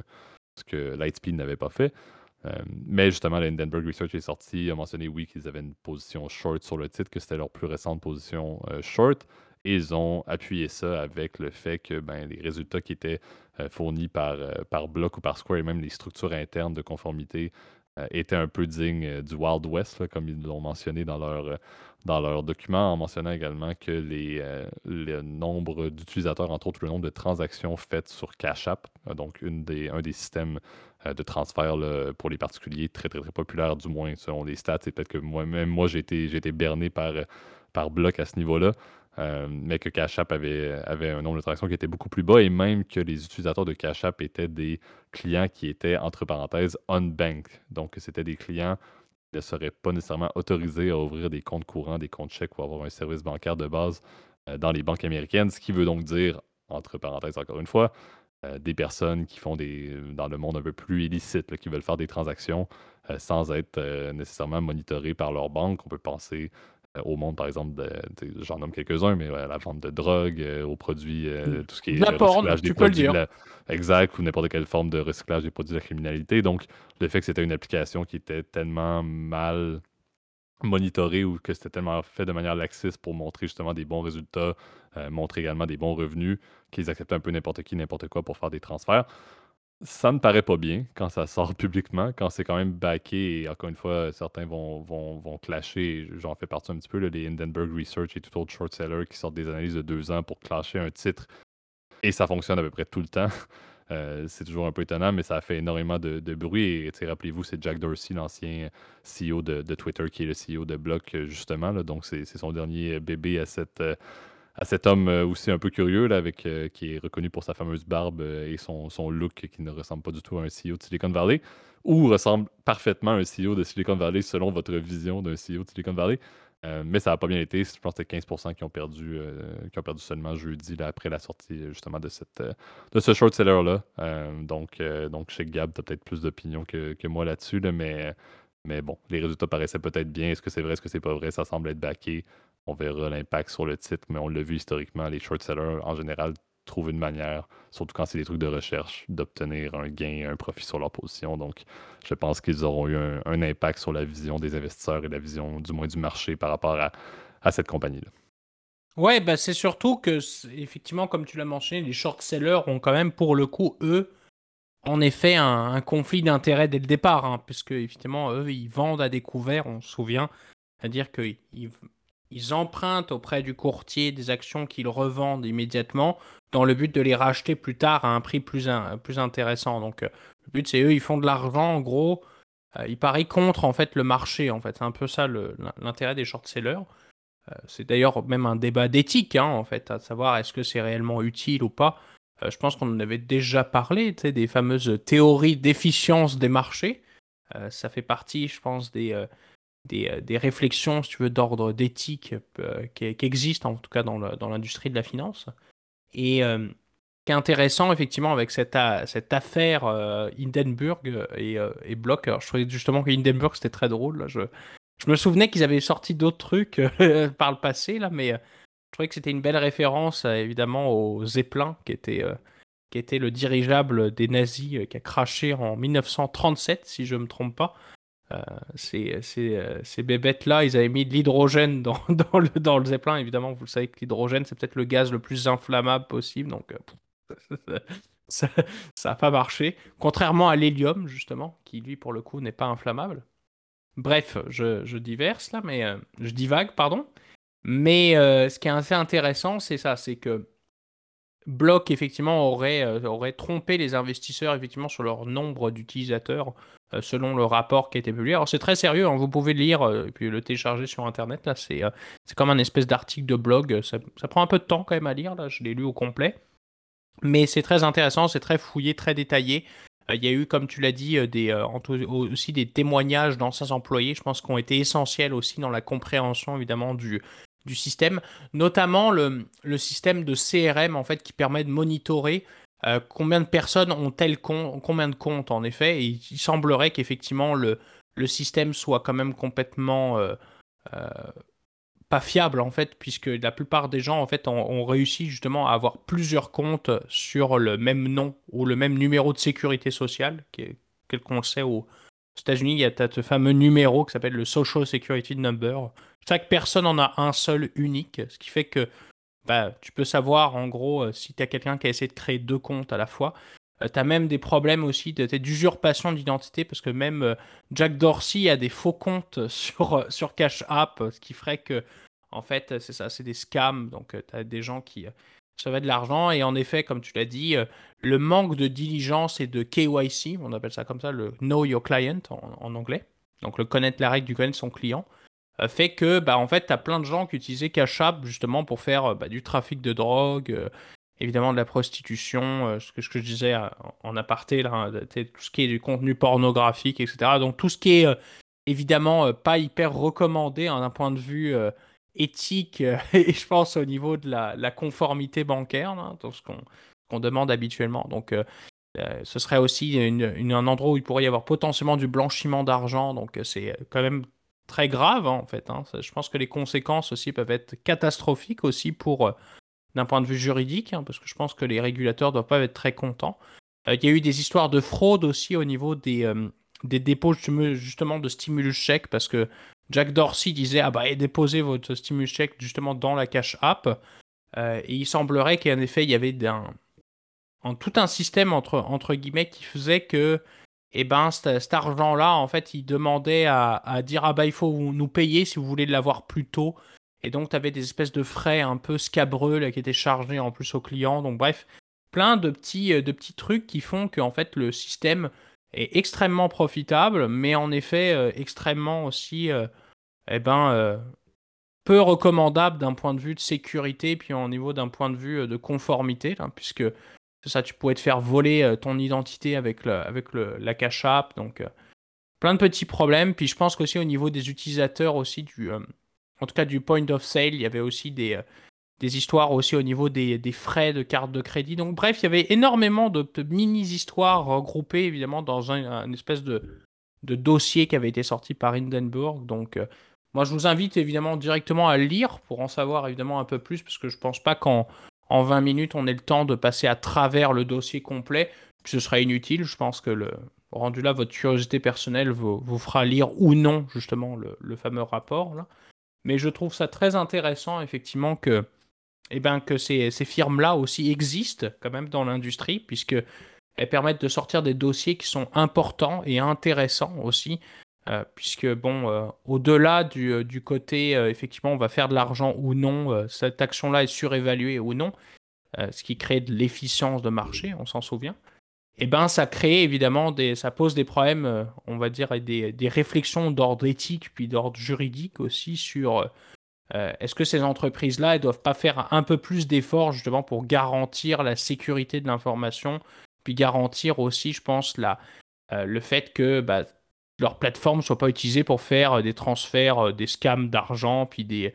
ce que Lightspeed n'avait pas fait. Euh, mais justement, l'Hindenburg Research est sorti, a mentionné, oui, qu'ils avaient une position short sur le titre, que c'était leur plus récente position short. Et ils ont appuyé ça avec le fait que ben, les résultats qui étaient fournis par, par Block ou par Square et même les structures internes de conformité était un peu digne euh, du Wild West, comme ils l'ont mentionné dans leur, euh, dans leur document, en mentionnant également que les, le nombre d'utilisateurs, entre autres le nombre de transactions faites sur Cash App, donc une des, un des systèmes de transfert pour les particuliers très, très, très populaire, du moins selon les stats. C'est peut-être que moi-même, moi, j'ai été, été, berné par, par bloc à ce niveau-là. Euh, mais que Cash App avait, un nombre de transactions qui était beaucoup plus bas et même que les utilisateurs de Cash App étaient des clients qui étaient, entre parenthèses, unbanked. Donc, c'était des clients qui ne seraient pas nécessairement autorisés à ouvrir des comptes courants, des comptes chèques ou avoir un service bancaire de base euh, dans les banques américaines, ce qui veut donc dire, entre parenthèses encore une fois, euh, des personnes qui font des, dans le monde un peu plus illicite, qui veulent faire des transactions sans être nécessairement monitorées par leur banque. On peut penser au monde, par exemple, j'en nomme quelques-uns, mais la vente de drogue, euh, aux produits, euh, tout ce qui est la porn, tu peux le dire. exact, ou n'importe quelle forme de recyclage des produits de la criminalité. Donc, le fait que c'était une application qui était tellement mal monitorée ou que c'était tellement fait de manière laxiste pour montrer justement des bons résultats, montrer également des bons revenus, qu'ils acceptaient un peu n'importe qui, n'importe quoi pour faire des transferts ça ne paraît pas bien quand ça sort publiquement, quand c'est quand même backé et encore une fois, certains vont, vont, vont clasher, j'en fais partie un petit peu, les Hindenburg Research et tout autre short seller qui sortent des analyses de deux ans pour clasher un titre et ça fonctionne à peu près tout le temps. Euh, c'est toujours un peu étonnant, mais ça fait énormément de, bruit. Et rappelez-vous, c'est Jack Dorsey, l'ancien CEO de, Twitter, qui est le CEO de Block, justement. donc, c'est son dernier bébé à cette, euh, à cet homme euh, aussi un peu curieux, euh, qui est reconnu pour sa fameuse barbe euh, et son, look qui ne ressemble pas du tout à un CEO de Silicon Valley, ou ressemble parfaitement à un CEO de Silicon Valley selon votre vision d'un CEO de Silicon Valley. mais ça n'a pas bien été. Je pense que c'était 15% qui ont perdu, qui ont perdu seulement jeudi après la sortie justement de, ce short seller-là. donc, donc, chez Gab, tu as peut-être plus d'opinion que, que, moi là-dessus, mais, mais bon, les résultats paraissaient peut-être bien. Est-ce que c'est vrai, est-ce que c'est pas vrai? Ça semble être backé. On verra l'impact sur le titre, mais on l'a vu historiquement, les short sellers en général trouvent une manière, surtout quand c'est des trucs de recherche, d'obtenir un gain, un profit sur leur position. Donc, je pense qu'ils auront eu un, impact sur la vision des investisseurs et la vision du moins du marché par rapport à, cette compagnie-là. Ouais, bah c'est surtout que, effectivement, comme tu l'as mentionné, les short sellers ont quand même, pour le coup, eux, en effet, un, conflit d'intérêt dès le départ, hein, puisque, effectivement, eux, ils vendent à découvert, on se souvient. C'est-à-dire qu'ils ils empruntent auprès du courtier des actions qu'ils revendent immédiatement dans le but de les racheter plus tard à un prix plus, intéressant. Donc euh, le but c'est eux, ils font de l'argent en gros, euh, ils parient contre en fait le marché en fait. C'est un peu ça l'intérêt des short sellers. Euh, c'est d'ailleurs même un débat d'éthique hein, en fait, à savoir est-ce que c'est réellement utile ou pas. je pense qu'on en avait déjà parlé, des fameuses théories d'efficience des marchés. ça fait partie, je pense, des euh, des, réflexions, si tu veux, d'ordre d'éthique euh, qui, existent, en tout cas dans l'industrie de la finance. Et euh, qui est intéressant, effectivement, avec cette, cette affaire Hindenburg et, et. Alors, je trouvais justement que Hindenburg, c'était très drôle. Je, je me souvenais qu'ils avaient sorti d'autres trucs par le passé, là, mais je trouvais que c'était une belle référence, évidemment, au Zeppelin, qui était, qui était le dirigeable des nazis qui a craché en 1937, si je ne me trompe pas. Euh, ces, euh, ces, bébêtes-là, ils avaient mis de l'hydrogène dans, dans, le, Zeppelin. Évidemment, vous le savez que l'hydrogène, c'est peut-être le gaz le plus inflammable possible. Donc, euh, ça n'a pas marché. Contrairement à l'hélium, justement, qui lui, pour le coup, n'est pas inflammable. Bref, je, je là, mais je divague, pardon. Mais ce qui est assez intéressant, c'est ça, c'est que Block, effectivement, aurait, aurait trompé les investisseurs, effectivement, sur leur nombre d'utilisateurs selon le rapport qui a été publié. Alors c'est très sérieux, hein, vous pouvez le lire euh, et puis le télécharger sur internet. Là, c'est, euh, c'est comme un espèce d'article de blog. Ça, prend un peu de temps quand même à lire. Là, je l'ai lu au complet, mais c'est très intéressant, c'est très fouillé, très détaillé. il y a eu, comme tu l'as dit, des, aussi des témoignages d'anciens employés, je pense, qui ont été essentiels aussi dans la compréhension, évidemment, du, du système, notamment le, le, système de CRM, en fait, qui permet de monitorer combien de personnes ont tel compte, combien de comptes, en effet, et il, semblerait qu'effectivement, le, le système soit quand même complètement pas fiable en fait, puisque la plupart des gens en fait ont, réussi justement à avoir plusieurs comptes sur le même nom ou le même numéro de sécurité sociale, quel qu'on sait aux États-Unis, il y a ce fameux numéro qui s'appelle le Social Security Number. Chaque personne en a un seul unique, ce qui fait que bah, tu peux savoir en gros euh, si tu as quelqu'un qui a essayé de créer deux comptes à la fois. Euh, tu as même des problèmes aussi d'usurpation d'identité parce que même euh, Jack Dorsey a des faux comptes sur, Cash App, ce qui ferait que, en fait, c'est ça, c'est des scams. Donc, tu as des gens qui va de l'argent. Et en effet, comme tu l'as dit, le manque de diligence et de KYC, on appelle ça comme ça, le Know Your Client en, anglais, donc le connaître la règle du connaître son client, fait que, bah, en fait, tu as plein de gens qui utilisaient Cash App justement pour faire bah, du trafic de drogue évidemment de la prostitution, euh, ce, que, je disais euh, en aparté, là, hein, tout ce qui est du contenu pornographique, etc. Donc tout ce qui est euh, évidemment pas hyper recommandé hein, d'un point de vue éthique et je pense au niveau de la, conformité bancaire, hein, tout ce qu'on demande habituellement. Donc ce serait aussi un endroit où il pourrait y avoir potentiellement du blanchiment d'argent, donc c'est quand même très grave en fait. Je pense que les conséquences aussi peuvent être catastrophiques aussi pour d'un point de vue juridique, hein, parce que je pense que les régulateurs doivent pas être très contents. Euh, il y a eu des histoires de fraude aussi au niveau des, euh, des dépôts justement de stimulus chèque, parce que Jack Dorsey disait ah bah déposez votre stimulus chèque justement dans la cash app, euh, et il semblerait qu'en effet il y avait un, en tout un système entre, entre guillemets qui faisait que eh ben, cet, argent-là, en fait, il demandait à, à, dire ah bah il faut nous payer si vous voulez l'avoir plus tôt. Et donc, tu avais des espèces de frais un peu scabreux là, qui étaient chargés en plus aux clients. Donc, bref, plein de petits, euh, de petits trucs qui font que en fait, le système est extrêmement profitable, mais en effet, euh, extrêmement aussi euh, eh ben, peu recommandable d'un point de vue de sécurité, puis au niveau d'un point de vue de conformité, puisque c'est ça, tu pourrais te faire voler ton identité avec, le, avec le, la cash app. Donc, plein de petits problèmes. Puis je pense qu'aussi au niveau des utilisateurs aussi du en tout cas du point of sale, il y avait aussi des, euh, des histoires aussi au niveau des, des, frais de carte de crédit. Donc bref, il y avait énormément de, mini-histoires regroupées évidemment dans un, espèce de, de, dossier qui avait été sorti par Hindenburg. Donc euh, moi je vous invite évidemment directement à lire pour en savoir évidemment un peu plus, parce que je pense pas qu'en en 20 minutes on ait le temps de passer à travers le dossier complet. Ce serait inutile, je pense que le, rendu là, votre curiosité personnelle vous, fera lire ou non justement le, fameux rapport. Mais je trouve ça très intéressant, effectivement, que, eh ben, que ces, ces firmes-là aussi existent quand même dans l'industrie, puisque elles permettent de sortir des dossiers qui sont importants et intéressants aussi. Euh, puisque, bon, euh, au-delà du, euh, du, côté, effectivement, on va faire de l'argent ou non, cette action-là est surévaluée ou non, ce qui crée de l'efficience de marché, on s'en souvient eh ben, ça crée évidemment des, ça pose des problèmes, on va dire, et des, des réflexions d'ordre éthique puis d'ordre juridique aussi sur est-ce que ces entreprises-là, elles doivent pas faire un peu plus d'efforts justement pour garantir la sécurité de l'information, puis garantir aussi, je pense, la, le fait que bah, leur plateforme soit pas utilisée pour faire des transferts, des scams d'argent, puis des,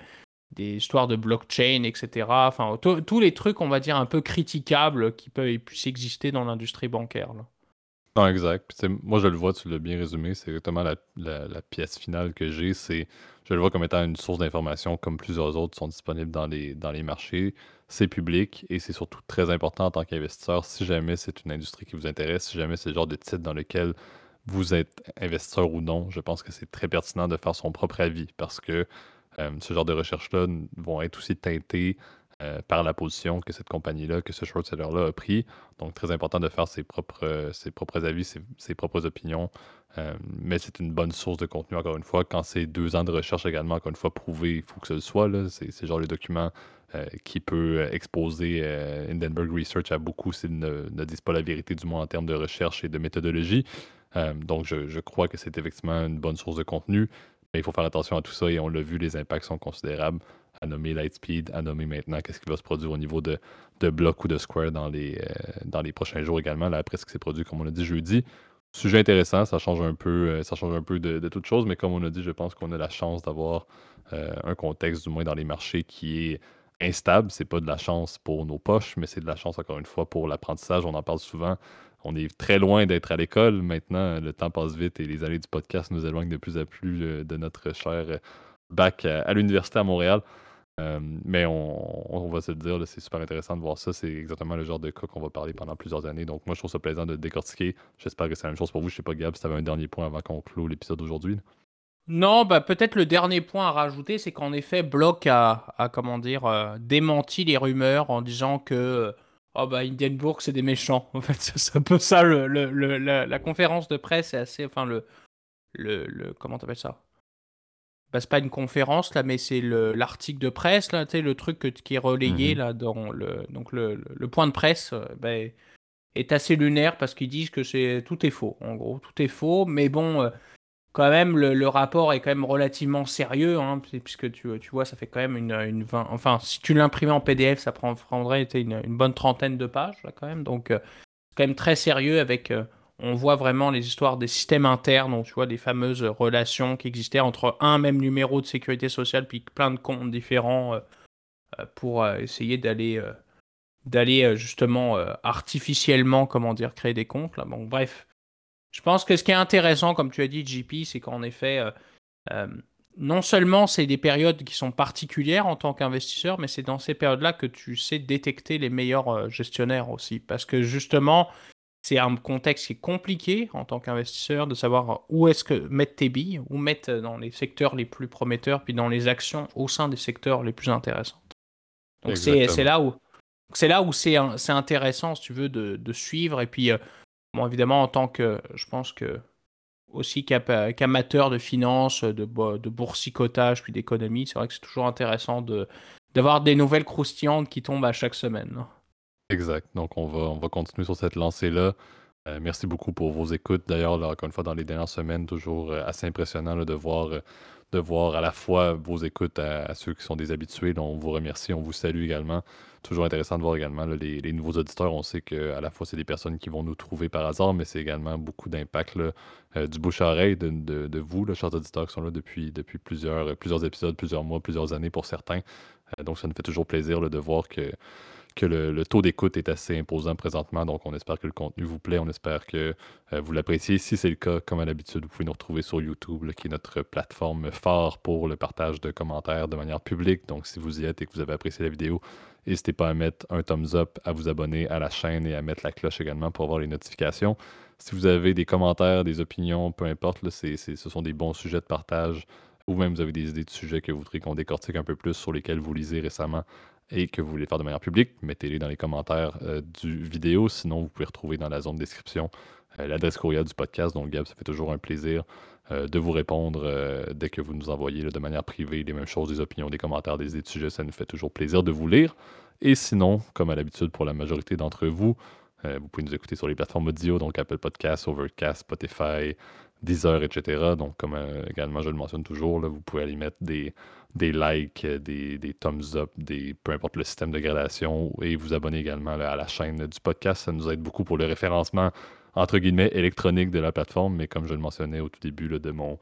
des histoires de blockchain, etc. Enfin, tous les trucs, on va dire, un peu critiquables qui peuvent puissent exister dans l'industrie bancaire. Non, exact. moi, je le vois, tu l'as bien résumé, c'est exactement la, pièce finale que j'ai. C'est, je le vois comme étant une source d'information comme plusieurs autres sont disponibles dans les, dans les marchés. C'est public et c'est surtout très important en tant qu'investisseur si jamais c'est une industrie qui vous intéresse, si jamais c'est le genre de titre dans lequel vous êtes investisseur ou non. Je pense que c'est très pertinent de faire son propre avis parce que euh, ce genre de recherches-là vont être aussi teintées euh, par la position que cette compagnie-là, que ce short seller-là a pris. Donc, très important de faire ses propres, propres avis, ses, propres opinions. Euh, mais c'est une bonne source de contenu, encore une fois. Quand c'est deux ans de recherche également, encore une fois, prouvé, il faut que ce soit. C'est genre les documents qui peut exposer Hindenburg Research à beaucoup s'ils ne, ne, disent pas la vérité, du moins en termes de recherche et de méthodologie. Donc, je, crois que c'est effectivement une bonne source de contenu il faut faire attention à tout ça et on l'a vu, les impacts sont considérables. à nommer Lightspeed, à nommer maintenant qu'est-ce qui va se produire au niveau de, de bloc ou de square dans les, dans les prochains jours également, là, après ce qui s'est produit, comme on l'a dit jeudi. Sujet intéressant, ça change un peu, ça change un peu de, de toute chose, mais comme on a dit, je pense qu'on a la chance d'avoir un contexte, du moins dans les marchés, qui est instable. C'est pas de la chance pour nos poches, mais c'est de la chance, encore une fois, pour l'apprentissage. On en parle souvent. On est très loin d'être à l'école. Maintenant, le temps passe vite et les années du podcast nous éloignent de plus en plus euh, de notre cher euh, bac à, l'université à Montréal. Euh, mais on, va se dire, c'est super intéressant de voir ça. C'est exactement le genre de cas qu'on va parler pendant plusieurs années. Donc, moi, je trouve ça plaisant de décortiquer. J'espère que c'est la même chose pour vous. Je sais pas, Gab, si tu avais un dernier point avant qu'on clôt l'épisode d'aujourd'hui. Non, bah peut-être le dernier point à rajouter, c'est qu'en effet, Block a, comment dire, euh, démenti les rumeurs en disant que oh bah Indienburg c'est des méchants. En fait, c'est un peu ça. Le, la, conférence de presse est assez, enfin le, le, le comment t'appelles ça? Bah, c'est pas une conférence là, mais c'est l'article de presse là, tu sais, le truc qui est relayé mmh là dans le donc le, point de presse. Euh, bah, est assez lunaire parce qu'ils disent que c'est tout est faux. En gros, tout est faux. Mais bon, euh, quand même, le, rapport est quand même relativement sérieux, hein, puisque tu, vois, ça fait quand même une, une Enfin, si tu l'imprimais en PDF, ça prendrait une, bonne trentaine de pages, là, quand même. Donc, euh, c'est quand même très sérieux avec. Euh, on voit vraiment les histoires des systèmes internes, tu vois, des fameuses relations qui existaient entre un même numéro de sécurité sociale, puis plein de comptes différents euh, pour essayer d'aller. d'aller justement artificiellement, comment dire, créer des comptes. Là. Bref, je pense que ce qui est intéressant, comme tu as dit, JP, c'est qu'en effet, euh, euh, non seulement c'est des périodes qui sont particulières en tant qu'investisseur, mais c'est dans ces périodes-là que tu sais détecter les meilleurs euh, gestionnaires aussi. Parce que justement, c'est un contexte qui est compliqué en tant qu'investisseur de savoir où est-ce que mettre tes billes, où mettre dans les secteurs les plus prometteurs, puis dans les actions au sein des secteurs les plus intéressants. Donc c'est là où c'est là où c'est intéressant, si tu veux, de, de suivre. Et puis, Bon, évidemment, en tant que, je pense que aussi qu'amateur de finances, de, de boursicotage, puis d'économie, c'est vrai que c'est toujours intéressant de d'avoir des nouvelles croustillantes qui tombent à chaque semaine. Exact. Donc, on va, on va continuer sur cette lancée-là. Euh, merci beaucoup pour vos écoutes. D'ailleurs, encore une fois, dans les dernières semaines, toujours euh, assez impressionnant de voir euh, de voir à la fois vos écoutes à, ceux qui sont des habitués. On vous remercie, on vous salue également. Toujours intéressant de voir également les, nouveaux auditeurs. On sait qu'à la fois, c'est des personnes qui vont nous trouver par hasard, mais c'est également beaucoup d'impact euh, du bouche à oreille de, vous, les chers auditeurs qui sont là depuis, depuis plusieurs, plusieurs épisodes, plusieurs mois, plusieurs années pour certains. Euh, donc, ça nous fait toujours plaisir de voir que que le, taux d'écoute est assez imposant présentement. Donc, on espère que le contenu vous plaît. On espère que euh, vous l'appréciez. Si c'est le cas, comme à l'habitude, vous pouvez nous retrouver sur YouTube, qui est notre plateforme phare pour le partage de commentaires de manière publique. Donc, si vous y êtes et que vous avez apprécié la vidéo, n'hésitez pas à mettre un thumbs up, à vous abonner à la chaîne et à mettre la cloche également pour avoir les notifications. Si vous avez des commentaires, des opinions, peu importe, ce sont des bons sujets de partage ou même vous avez des idées de sujets que vous voudriez qu'on décortique un peu plus sur lesquels vous lisez récemment, et que vous voulez faire de manière publique, mettez-les dans les commentaires euh, du vidéo. Sinon, vous pouvez retrouver dans la zone de description euh, l'adresse courriel du podcast. Donc, Gab, ça fait toujours un plaisir euh, de vous répondre dès que vous nous envoyez de manière privée les mêmes choses, des opinions, des commentaires, des idées de sujets. Ça nous fait toujours plaisir de vous lire. Et sinon, comme à l'habitude pour la majorité d'entre vous, vous pouvez nous écouter sur les plateformes audio, donc Apple Podcasts, Overcast, Spotify, Deezer, etc. Donc, comme également je le mentionne toujours, vous pouvez aller mettre des, des likes, euh, des, des, thumbs up, des, peu importe le système de gradation, et vous abonner également à la chaîne du podcast. Ça nous aide beaucoup pour le référencement, entre guillemets, électronique de la plateforme. Mais comme je le mentionnais au tout début de mon,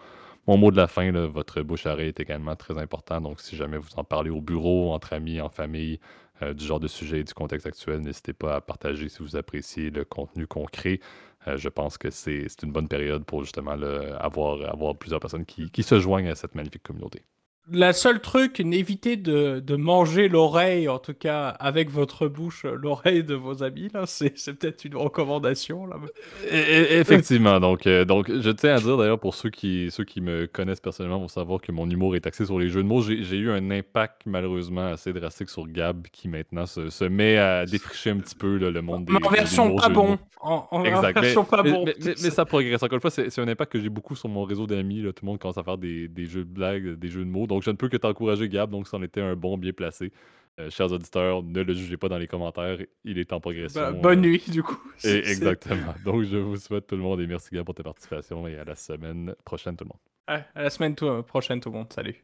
mon mot de la fin, votre bouche à est également très important. Donc, si jamais vous en parlez au bureau, entre amis, en famille, euh, du genre de sujet du contexte actuel, n'hésitez pas à partager si vous appréciez le contenu qu'on crée. Euh, je pense que c'est une bonne période pour justement avoir, avoir plusieurs personnes qui se joignent à cette magnifique communauté la seule truc, n'évitez de, de, manger l'oreille, en tout cas avec votre bouche, l'oreille de vos amis. Là, c'est, peut-être une recommandation. Là. effectivement. donc, euh, donc, je tiens à dire d'ailleurs pour ceux qui, ceux qui me connaissent personnellement vont savoir que mon humour est axé sur les jeux de mots. J'ai, eu un impact malheureusement assez drastique sur Gab qui maintenant se, se met à défricher un petit peu le monde des. En version pas bon. En, version pas bon. Mais, ça progresse. Encore une fois, c'est, un impact que j'ai beaucoup sur mon réseau d'amis. Tout le monde commence à faire des, des jeux de blagues, des jeux de mots. Donc, je ne peux que t'encourager, Gab. Donc, c'en était un bon, bien placé. Euh, chers auditeurs, ne le jugez pas dans les commentaires. Il est en progression. Bah, bonne euh, nuit, du coup. exactement. Donc, je vous souhaite tout le monde et merci, Gab, pour ta participation. Et à la semaine prochaine, tout le monde. à la semaine prochaine, tout le monde. Salut.